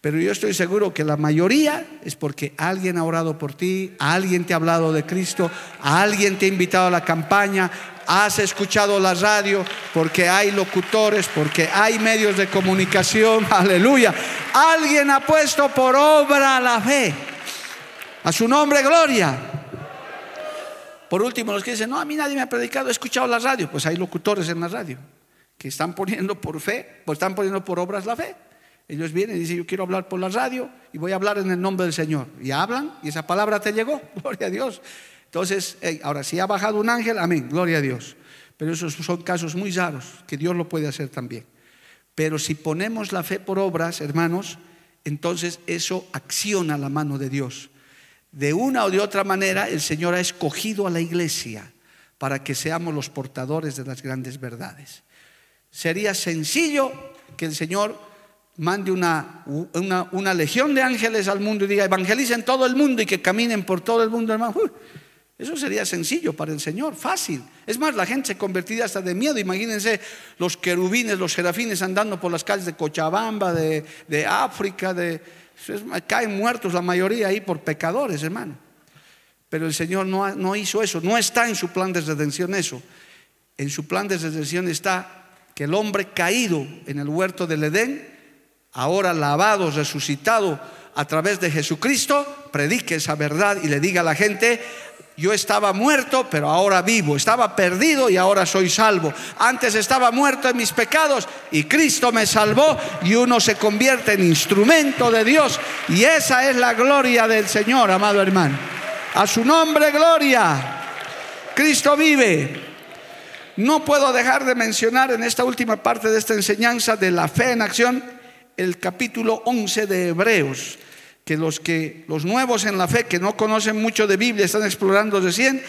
Pero yo estoy seguro que la mayoría es porque alguien ha orado por ti, alguien te ha hablado de Cristo, alguien te ha invitado a la campaña, has escuchado la radio, porque hay locutores, porque hay medios de comunicación, (laughs) aleluya. Alguien ha puesto por obra la fe. A su nombre, gloria. Por último, los que dicen, no, a mí nadie me ha predicado, he escuchado la radio. Pues hay locutores en la radio que están poniendo por fe, pues están poniendo por obras la fe. Ellos vienen y dicen, yo quiero hablar por la radio y voy a hablar en el nombre del Señor. Y hablan y esa palabra te llegó, (laughs) gloria a Dios. Entonces, ahora si ha bajado un ángel, amén, gloria a Dios. Pero esos son casos muy raros, que Dios lo puede hacer también. Pero si ponemos la fe por obras, hermanos, entonces eso acciona la mano de Dios. De una o de otra manera, el Señor ha escogido a la iglesia para que seamos los portadores de las grandes verdades. Sería sencillo que el Señor mande una, una, legión de ángeles al mundo y diga, evangelicen todo el mundo y que caminen por todo el mundo, hermano. eso sería sencillo para el Señor, fácil. Es más, la gente se convertiría hasta de miedo. Imagínense los querubines, los serafines andando por las calles de Cochabamba, de, de África, de, caen muertos la mayoría ahí por pecadores, hermano. Pero el Señor no, no hizo eso, no está en su plan de redención eso. En su plan de redención está que el hombre caído en el huerto del Edén ahora lavado, resucitado a través de Jesucristo, predique esa verdad y le diga a la gente, yo estaba muerto, pero ahora vivo. Estaba perdido y ahora soy salvo. Antes estaba muerto en mis pecados y Cristo me salvó y uno se convierte en instrumento de Dios. Y esa es la gloria del Señor, amado hermano. A su nombre, gloria. Cristo vive. No puedo dejar de mencionar en esta última parte de esta enseñanza de la fe en acción el capítulo 11 de Hebreos, que los que los nuevos en la fe que no conocen mucho de Biblia están explorando recién,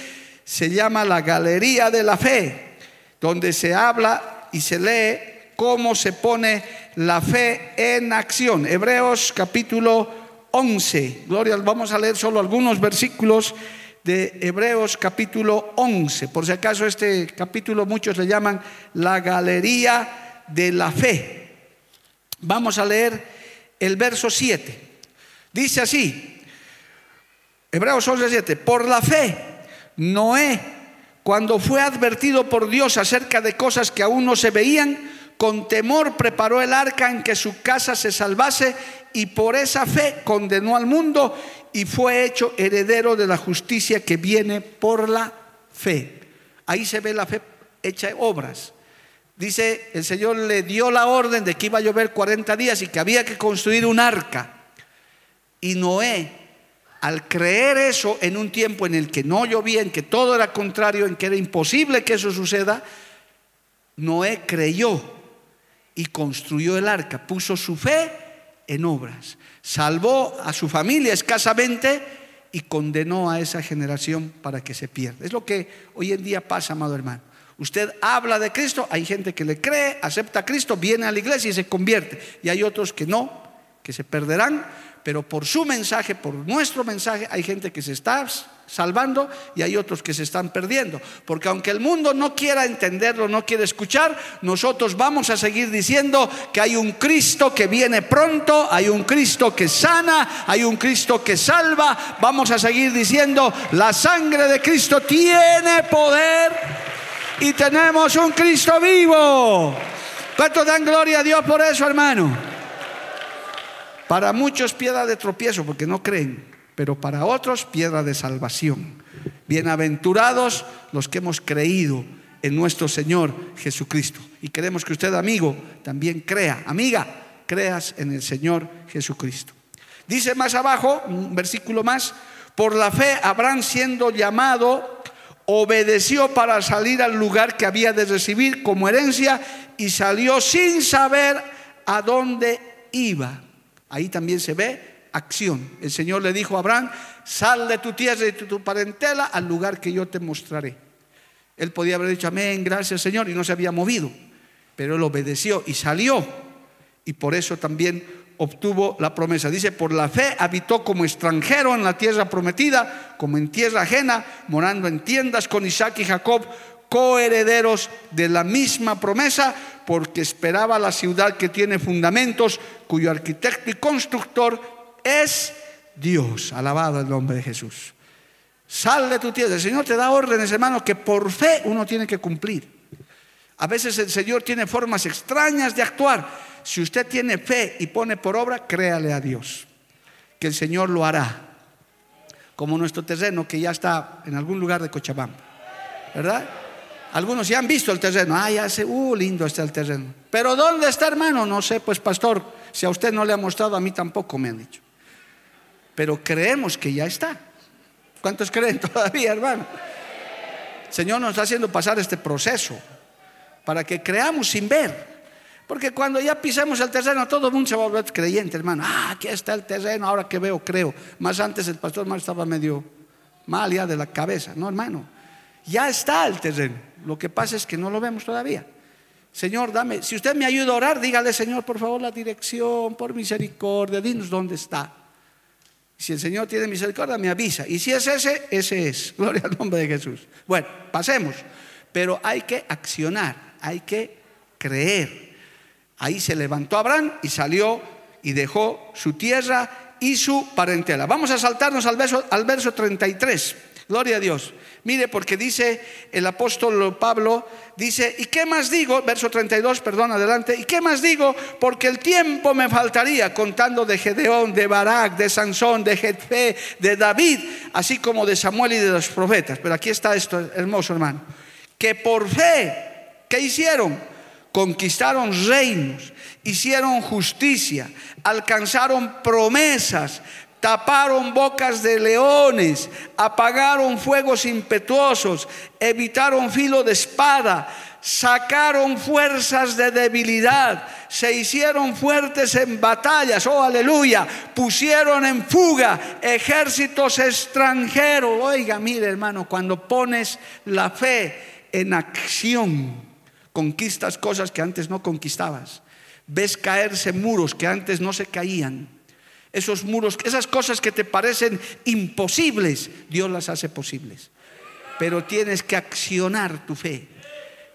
se llama la galería de la fe, donde se habla y se lee cómo se pone la fe en acción. Hebreos capítulo 11. Gloria, vamos a leer solo algunos versículos de Hebreos capítulo 11. Por si acaso este capítulo muchos le llaman la galería de la fe. Vamos a leer el verso 7. Dice así, Hebreos 11, 7, por la fe, Noé, cuando fue advertido por Dios acerca de cosas que aún no se veían, con temor preparó el arca en que su casa se salvase y por esa fe condenó al mundo y fue hecho heredero de la justicia que viene por la fe. Ahí se ve la fe hecha obras. Dice, el Señor le dio la orden de que iba a llover 40 días y que había que construir un arca. Y Noé, al creer eso en un tiempo en el que no llovía, en que todo era contrario, en que era imposible que eso suceda, Noé creyó y construyó el arca, puso su fe en obras, salvó a su familia escasamente y condenó a esa generación para que se pierda. Es lo que hoy en día pasa, amado hermano. Usted habla de Cristo, hay gente que le cree, acepta a Cristo, viene a la iglesia y se convierte. Y hay otros que no, que se perderán, pero por su mensaje, por nuestro mensaje, hay gente que se está salvando y hay otros que se están perdiendo. Porque aunque el mundo no quiera entenderlo, no quiere escuchar, nosotros vamos a seguir diciendo que hay un Cristo que viene pronto, hay un Cristo que sana, hay un Cristo que salva. Vamos a seguir diciendo, la sangre de Cristo tiene poder y tenemos un Cristo vivo. ¿Cuánto dan gloria a Dios por eso, hermano? Para muchos piedra de tropiezo porque no creen, pero para otros piedra de salvación. Bienaventurados los que hemos creído en nuestro Señor Jesucristo. Y queremos que usted, amigo, también crea, amiga, creas en el Señor Jesucristo. Dice más abajo, un versículo más, por la fe habrán siendo llamado obedeció para salir al lugar que había de recibir como herencia y salió sin saber a dónde iba. Ahí también se ve acción. El Señor le dijo a Abraham, sal de tu tierra y de tu parentela al lugar que yo te mostraré. Él podía haber dicho, amén, gracias Señor, y no se había movido, pero él obedeció y salió. y por eso también obtuvo la promesa. Dice, por la fe habitó como extranjero en la tierra prometida, como en tierra ajena, morando en tiendas con Isaac y Jacob, coherederos de la misma promesa, porque esperaba la ciudad que tiene fundamentos, cuyo arquitecto y constructor es Dios. Alabado el nombre de Jesús. Sal de tu tierra. El Señor te da órdenes, hermano, que por fe uno tiene que cumplir. A veces el Señor tiene formas extrañas de actuar. Si usted tiene fe y pone por obra, créale a Dios, que el Señor lo hará. Como nuestro terreno que ya está en algún lugar de Cochabamba. ¿Verdad? Algunos ya han visto el terreno. Ah, ya sé, uh, lindo está el terreno. Pero ¿dónde está, hermano? No sé, pues pastor, si a usted no le ha mostrado, a mí tampoco me han dicho. Pero creemos que ya está. ¿Cuántos creen (laughs) todavía, hermano? El Señor nos está haciendo pasar este proceso para que creamos sin ver. Porque cuando ya pisemos el terreno, todo el mundo se va a volver creyente, hermano. Ah, aquí está el terreno, ahora que veo, creo. Más antes el pastor más estaba medio mal ya de la cabeza. No, hermano. Ya está el terreno. Lo que pasa es que no lo vemos todavía. Señor, dame, si usted me ayuda a orar, dígale, Señor, por favor, la dirección, por misericordia, dinos dónde está. Si el Señor tiene misericordia, me avisa. Y si es ese, ese es. (laughs) Gloria al nombre de Jesús. Bueno, pasemos. Pero hay que accionar, hay que creer. Ahí se levantó Abraham y salió y dejó su tierra y su parentela. Vamos a saltarnos al verso, al verso 33. Gloria a Dios. Mire, porque dice el apóstol Pablo, dice, ¿y qué más digo? Verso 32, perdón, adelante. ¿Y qué más digo? Porque el tiempo me faltaría contando de Gedeón, de Barak, de Sansón, de Jetfe, de David, así como de Samuel y de los profetas. Pero aquí está esto, hermoso hermano. Que por fe, ¿qué hicieron? Conquistaron reinos, hicieron justicia, alcanzaron promesas, taparon bocas de leones, apagaron fuegos impetuosos, evitaron filo de espada, sacaron fuerzas de debilidad, se hicieron fuertes en batallas, oh aleluya, pusieron en fuga ejércitos extranjeros. Oiga, mire hermano, cuando pones la fe en acción, conquistas cosas que antes no conquistabas, ves caerse muros que antes no se caían esos muros, esas cosas que te parecen imposibles, Dios las hace posibles. Pero tienes que accionar tu fe.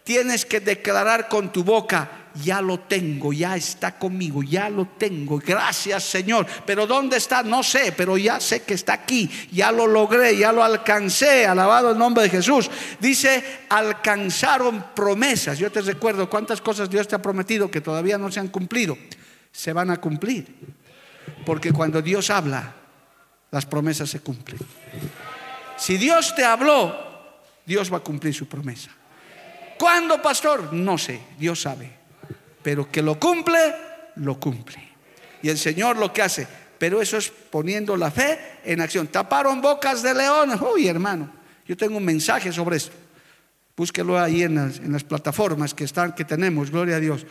Tienes que declarar con tu boca, ya lo tengo, ya está conmigo, ya lo tengo. Gracias Señor. Pero ¿dónde está? No sé, pero ya sé que está aquí. Ya lo logré, ya lo alcancé. Alabado el nombre de Jesús. Dice, alcanzaron promesas. Yo te recuerdo cuántas cosas Dios te ha prometido que todavía no se han cumplido. Se van a cumplir. Porque cuando Dios habla, las promesas se cumplen. Si Dios te habló, Dios va a cumplir su promesa. ¿Cuándo, pastor? No sé, Dios sabe. Pero que lo cumple, lo cumple. Y el Señor lo que hace, pero eso es poniendo la fe en acción. Taparon bocas de leones. Uy, hermano, yo tengo un mensaje sobre esto. Búsquelo ahí en las, en las plataformas que están, que tenemos, gloria a Dios.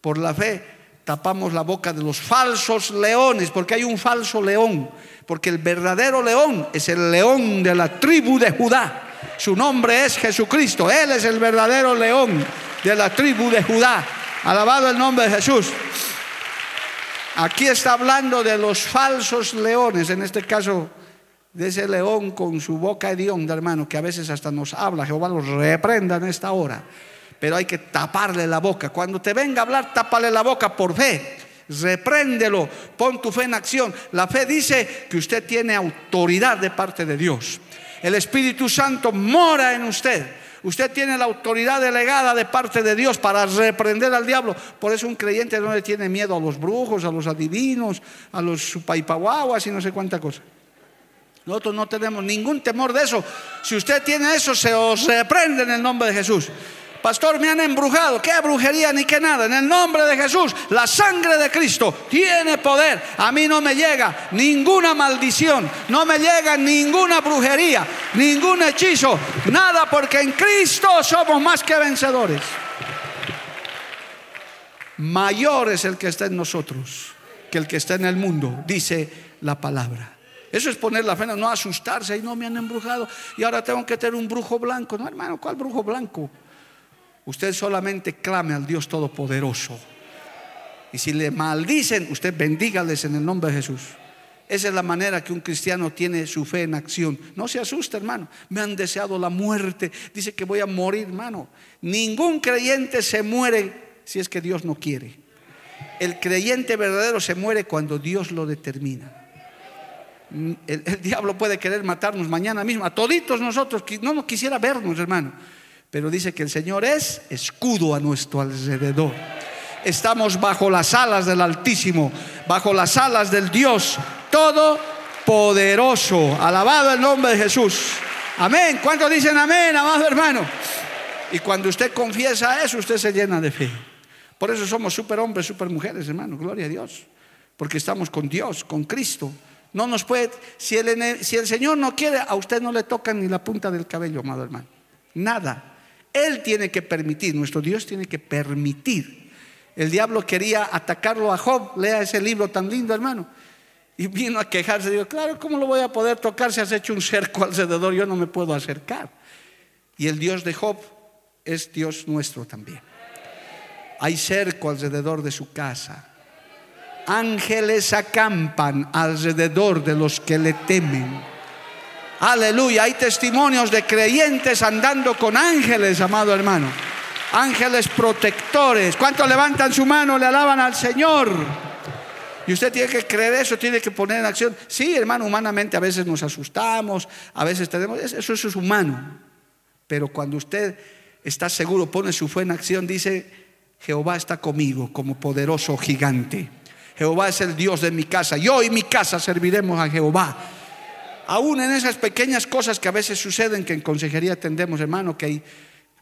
Por la fe tapamos la boca de los falsos leones, porque hay un falso león, porque el verdadero león es el león de la tribu de Judá. Su nombre es Jesucristo, Él es el verdadero león de la tribu de Judá. Alabado el nombre de Jesús. Aquí está hablando de los falsos leones, en este caso de ese león con su boca hedionda, hermano, que a veces hasta nos habla. Jehová los reprenda en esta hora pero hay que taparle la boca. Cuando te venga a hablar, tápale la boca por fe. Repréndelo, pon tu fe en acción. La fe dice que usted tiene autoridad de parte de Dios. El Espíritu Santo mora en usted. Usted tiene la autoridad delegada de parte de Dios para reprender al diablo. Por eso un creyente no le tiene miedo a los brujos, a los adivinos, a los supaipaguaguas y no sé cuánta cosa. Nosotros no tenemos ningún temor de eso. Si usted tiene eso, se os reprende en el nombre de Jesús. Pastor, me han embrujado. ¿Qué brujería ni qué nada? En el nombre de Jesús, la sangre de Cristo tiene poder. A mí no me llega ninguna maldición, no me llega ninguna brujería, ningún hechizo, nada, porque en Cristo somos más que vencedores. Mayor es el que está en nosotros que el que está en el mundo, dice la palabra. Eso es poner la fe, no asustarse y no me han embrujado y ahora tengo que tener un brujo blanco. No, hermano, ¿cuál brujo blanco? Usted solamente clame al Dios Todopoderoso. Y si le maldicen, usted bendígales en el nombre de Jesús. Esa es la manera que un cristiano tiene su fe en acción. No se asuste, hermano. Me han deseado la muerte. Dice que voy a morir, hermano. Ningún creyente se muere si es que Dios no quiere. El creyente verdadero se muere cuando Dios lo determina. El, diablo puede querer matarnos mañana mismo. A toditos nosotros no nos quisiera vernos, hermano. Pero dice que el Señor es escudo a nuestro alrededor. Estamos bajo las alas del Altísimo, bajo las alas del Dios Todopoderoso. Alabado el nombre de Jesús. Amén. ¿Cuántos dicen amén, amado hermano? Y cuando usted confiesa eso, usted se llena de fe. Por eso somos superhombres, supermujeres, hermano. Gloria a Dios. Porque estamos con Dios, con Cristo. No nos puede, si el, Señor no quiere, a usted no le toca ni la punta del cabello, amado hermano. Nada. Él tiene que permitir, nuestro Dios tiene que permitir. El diablo quería atacarlo a Job. Lea ese libro tan lindo, hermano. Y vino a quejarse. Digo, claro, ¿cómo lo voy a poder tocar si has hecho un cerco (laughs) alrededor? Yo no me puedo acercar. Y el Dios de Job es Dios nuestro también. Hay cerco alrededor de su casa. Ángeles acampan alrededor de los que le temen. Aleluya. Hay testimonios de creyentes andando con ángeles, amado hermano. Ángeles protectores. ¿Cuántos levantan su mano? Le alaban al Señor. Y usted tiene que creer eso, tiene que poner en acción. Sí, hermano, humanamente a veces nos asustamos, a veces tenemos, eso, eso es humano. Pero cuando usted está seguro, pone su fe en acción, dice, Jehová está conmigo como poderoso gigante. Jehová es el Dios de mi casa. Yo y mi casa serviremos a Jehová. Aún en esas pequeñas cosas que a veces suceden, que en consejería atendemos, hermano, que hay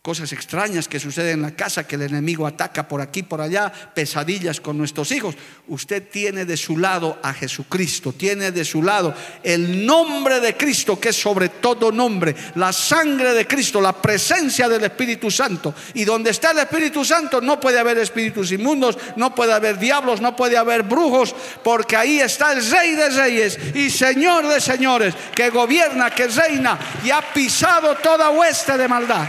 cosas extrañas que suceden en la casa, que el enemigo ataca por aquí, por allá, pesadillas con nuestros hijos. Usted tiene de su lado a Jesucristo, tiene de su lado el nombre de Cristo, que es sobre todo nombre, la sangre de Cristo, la presencia del Espíritu Santo. Y donde está el Espíritu Santo no puede haber espíritus inmundos, no puede haber diablos, no puede haber brujos, porque ahí está el Rey de Reyes y Señor de Señores, que gobierna, que reina y ha pisado toda hueste de maldad.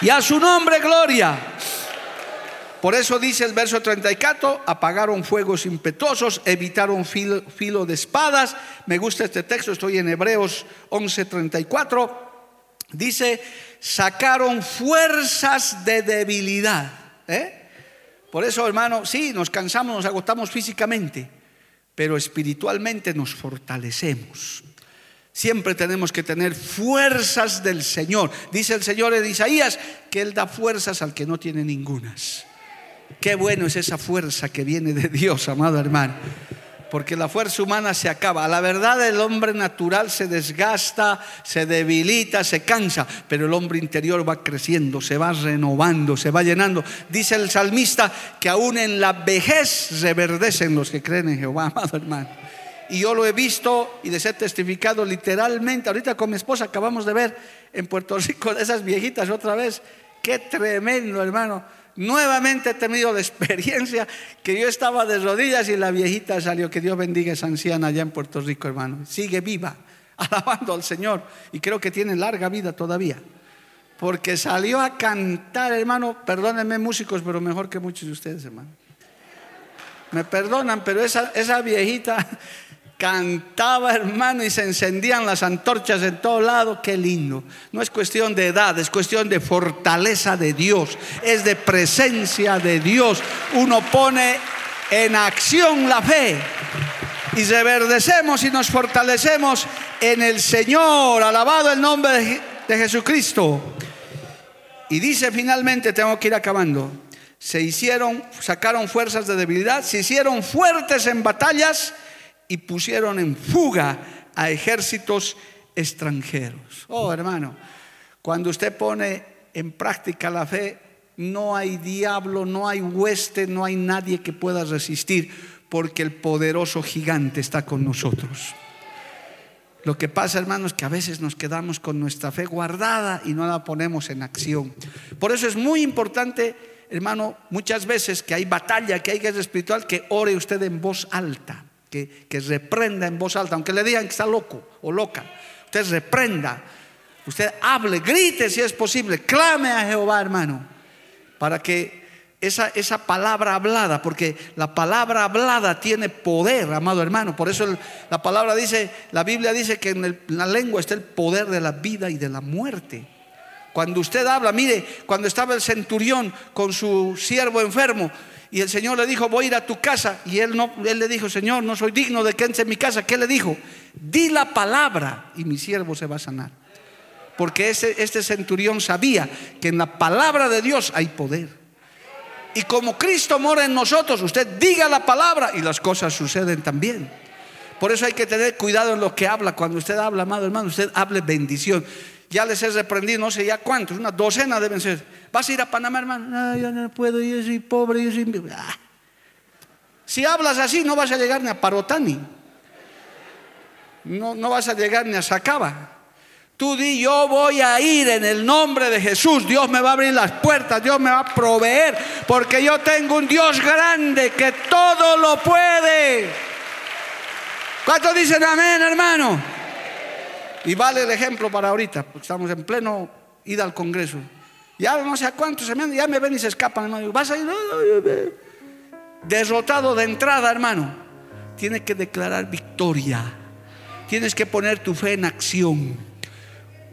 Y a su nombre gloria. Por eso dice el verso 34, apagaron fuegos impetuosos, evitaron filo, de espadas. Me gusta este texto, estoy en Hebreos 11:34. Dice, sacaron fuerzas de debilidad. ¿eh? Por eso, hermano, sí, nos cansamos, nos agotamos físicamente, pero espiritualmente nos fortalecemos. Siempre tenemos que tener fuerzas del Señor. Dice el Señor en Isaías que Él da fuerzas al que no tiene ningunas. Qué bueno es esa fuerza que viene de Dios, amado hermano. Porque la fuerza humana se acaba. La verdad, el hombre natural se desgasta, se debilita, se cansa, pero el hombre interior va creciendo, se va renovando, se va llenando. Dice el salmista que aún en la vejez reverdecen los que creen en Jehová, amado hermano y yo lo he visto y de ser testificado literalmente. Ahorita con mi esposa acabamos de ver en Puerto Rico esas viejitas otra vez. Qué tremendo, hermano. Nuevamente he tenido la experiencia que yo estaba de rodillas y la viejita salió. Que Dios bendiga a esa anciana allá en Puerto Rico, hermano. Sigue viva, (laughs) alabando al Señor. Y creo que tiene larga vida todavía. Porque salió a cantar, hermano. Perdónenme, músicos, pero mejor que muchos de ustedes, hermano. Me perdonan, pero esa viejita cantaba, hermano, y se encendían las antorchas en todo lado. Qué lindo. No es cuestión de edad, es cuestión de fortaleza de Dios, es de presencia de Dios. Uno pone en acción la fe y reverdecemos y nos fortalecemos en el Señor. Alabado el nombre de, de Jesucristo. Y dice finalmente, tengo que ir acabando. Se hicieron, sacaron fuerzas de debilidad, se hicieron fuertes en batallas y pusieron en fuga a ejércitos extranjeros. Oh, hermano, cuando usted pone en práctica la fe, no hay diablo, no hay hueste, no hay nadie que pueda resistir, porque el poderoso gigante está con nosotros. Lo que pasa, hermano, es que a veces nos quedamos con nuestra fe guardada y no la ponemos en acción. Por eso es muy importante, hermano, muchas veces que hay batalla, que hay guerra espiritual, que ore usted en voz alta que, reprenda en voz alta, aunque le digan que está loco o loca. Usted reprenda, usted hable, grite si es posible, clame a Jehová, hermano. para que esa, esa, palabra hablada, porque la palabra hablada tiene poder, amado hermano. Por eso la palabra dice, la Biblia dice que en, la lengua está el poder de la vida y de la muerte. Cuando usted habla, mire, cuando estaba el centurión con su siervo enfermo y el Señor le dijo, voy a ir a tu casa, y él, no, él le dijo, Señor, no soy digno de que entre en mi casa. ¿Qué le dijo? Di la palabra y mi siervo se va a sanar. Porque este centurión sabía que en la palabra de Dios hay poder. Y como Cristo mora en nosotros, usted diga la palabra y las cosas suceden también. Por eso hay que tener cuidado en lo que habla. Cuando usted habla, amado hermano, usted hable bendición. Ya les he reprendido, no sé ya cuántos, una docena deben ser. ¿Vas a ir a Panamá, hermano? No, yo no puedo, yo soy pobre, yo soy... Ah. Si hablas así, no vas a llegar ni a Parotani. No, no vas a llegar ni a Sacaba. Tú di, yo voy a ir en el nombre de Jesús. Dios me va a abrir las puertas, Dios me va a proveer, porque yo tengo un Dios grande que todo lo puede. ¿Cuántos dicen amén, hermano? Y vale el ejemplo para ahorita, porque estamos en pleno ida al Congreso. Ya no sé a cuántos, ya me ven y se escapan. Vas a derrotado de entrada, hermano. Tienes que declarar victoria. Tienes que poner tu fe en acción.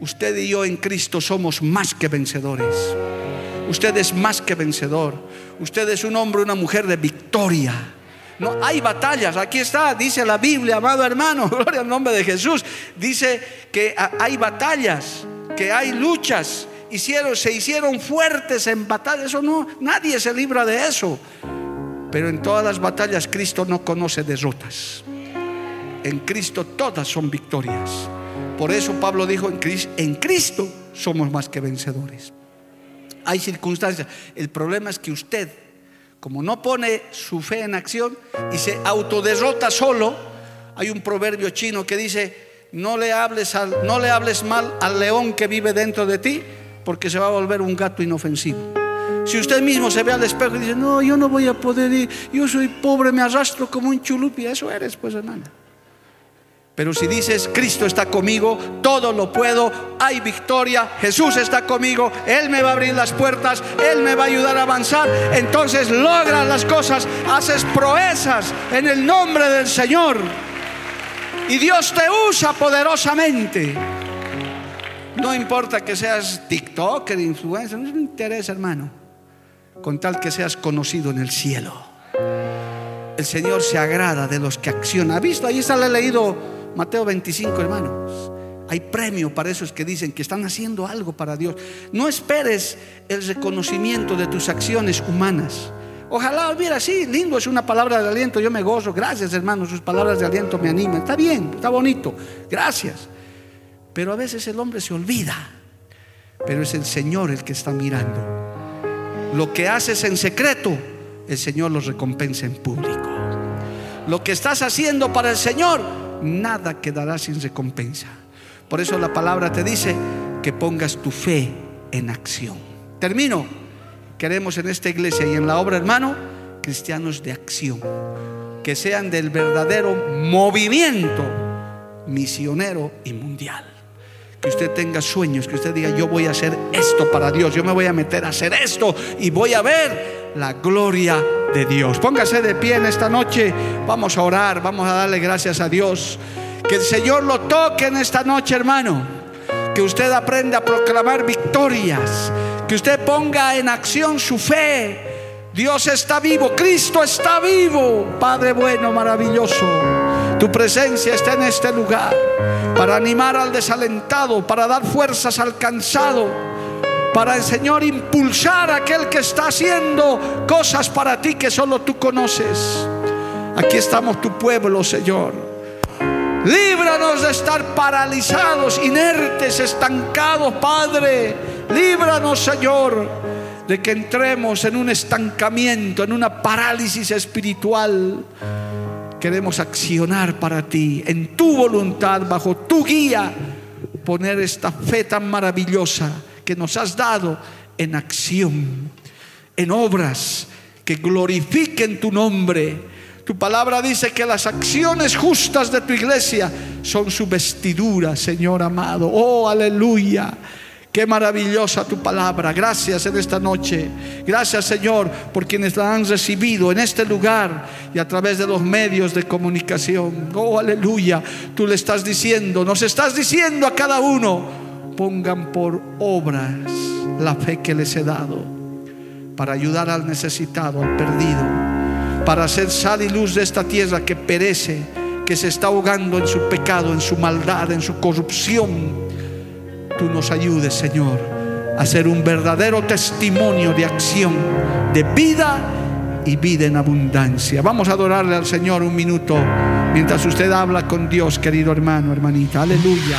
Usted y yo en Cristo somos más que vencedores. Usted es más que vencedor. Usted es un hombre, una mujer de victoria. No hay batallas. Aquí está, dice la Biblia, amado hermano, (laughs) gloria al nombre de Jesús. Dice que hay batallas, que hay luchas. Hicieron, se hicieron fuertes en batallas. Eso no, nadie se libra de eso. Pero en todas las batallas Cristo no conoce derrotas. En Cristo todas son victorias. Por eso Pablo dijo, en Cristo somos más que vencedores. Hay circunstancias. El problema es que usted, como no pone su fe en acción y se autoderrota solo, hay un proverbio chino que dice, no le hables, mal al león que vive dentro de ti, porque se va a volver un gato inofensivo. Si usted mismo se ve al espejo y dice, no, yo no voy a poder ir, yo soy pobre, me arrastro como un chulupi, eso eres, pues hermano. Pero si dices, Cristo está conmigo, todo lo puedo, hay victoria, Jesús está conmigo, Él me va a abrir las puertas, Él me va a ayudar a avanzar, entonces logras las cosas, haces proezas en el nombre del Señor. Y Dios te usa poderosamente. No importa que seas TikToker, influencer, no es un interés, hermano, con tal que seas conocido en el cielo. El Señor se agrada de los que accionan. ¿Ha visto? Ahí está, le he leído Mateo 25, hermanos. Hay premio para esos que dicen que están haciendo algo para Dios. No esperes el reconocimiento de tus acciones humanas. Ojalá hubiera así, lindo es una palabra de aliento, yo me gozo. Gracias, hermanos, sus palabras de aliento me animan. Está bien, está bonito. Gracias. Pero a veces el hombre se olvida. Pero es el Señor el que está mirando. Lo que haces en secreto, el Señor lo recompensa en público. Lo que estás haciendo para el Señor, nada quedará sin recompensa. Por eso la palabra te dice que pongas tu fe en acción. Termino. Queremos en esta iglesia y en la obra, hermano, cristianos de acción. Que sean del verdadero movimiento misionero y mundial. Que usted tenga sueños, que usted diga, yo voy a hacer esto para Dios, yo me voy a meter a hacer esto y voy a ver la gloria de Dios. Póngase de pie en esta noche, vamos a orar, vamos a darle gracias a Dios. Que el Señor lo toque en esta noche, hermano. Que usted aprenda a proclamar victorias. Que usted ponga en acción su fe. Dios está vivo, Cristo está vivo. Padre bueno, maravilloso. Tu presencia está en este lugar para animar al desalentado, para dar fuerzas al cansado para el Señor impulsar a aquel que está haciendo cosas para ti que solo tú conoces. Aquí estamos tu pueblo, Señor. Líbranos de estar paralizados, inertes, estancados, Padre. Líbranos, Señor, de que entremos en un estancamiento, en una parálisis espiritual. Queremos accionar para ti, en tu voluntad, bajo tu guía, poner esta fe tan maravillosa que nos has dado en acción, en obras que glorifiquen tu nombre. Tu palabra dice que las acciones justas de tu iglesia son su vestidura, Señor amado. Oh, aleluya. Qué maravillosa tu palabra. Gracias en esta noche. Gracias Señor por quienes la han recibido en este lugar y a través de los medios de comunicación. Oh, aleluya. Tú le estás diciendo, nos estás diciendo a cada uno, pongan por obras la fe que les he dado para ayudar al necesitado, al perdido, para hacer sal y luz de esta tierra que perece, que se está ahogando en su pecado, en su maldad, en su corrupción tú nos ayudes, Señor, a ser un verdadero testimonio de acción, de vida y vida en abundancia. Vamos a adorarle al Señor un minuto mientras usted habla con Dios, querido hermano, hermanita. Aleluya.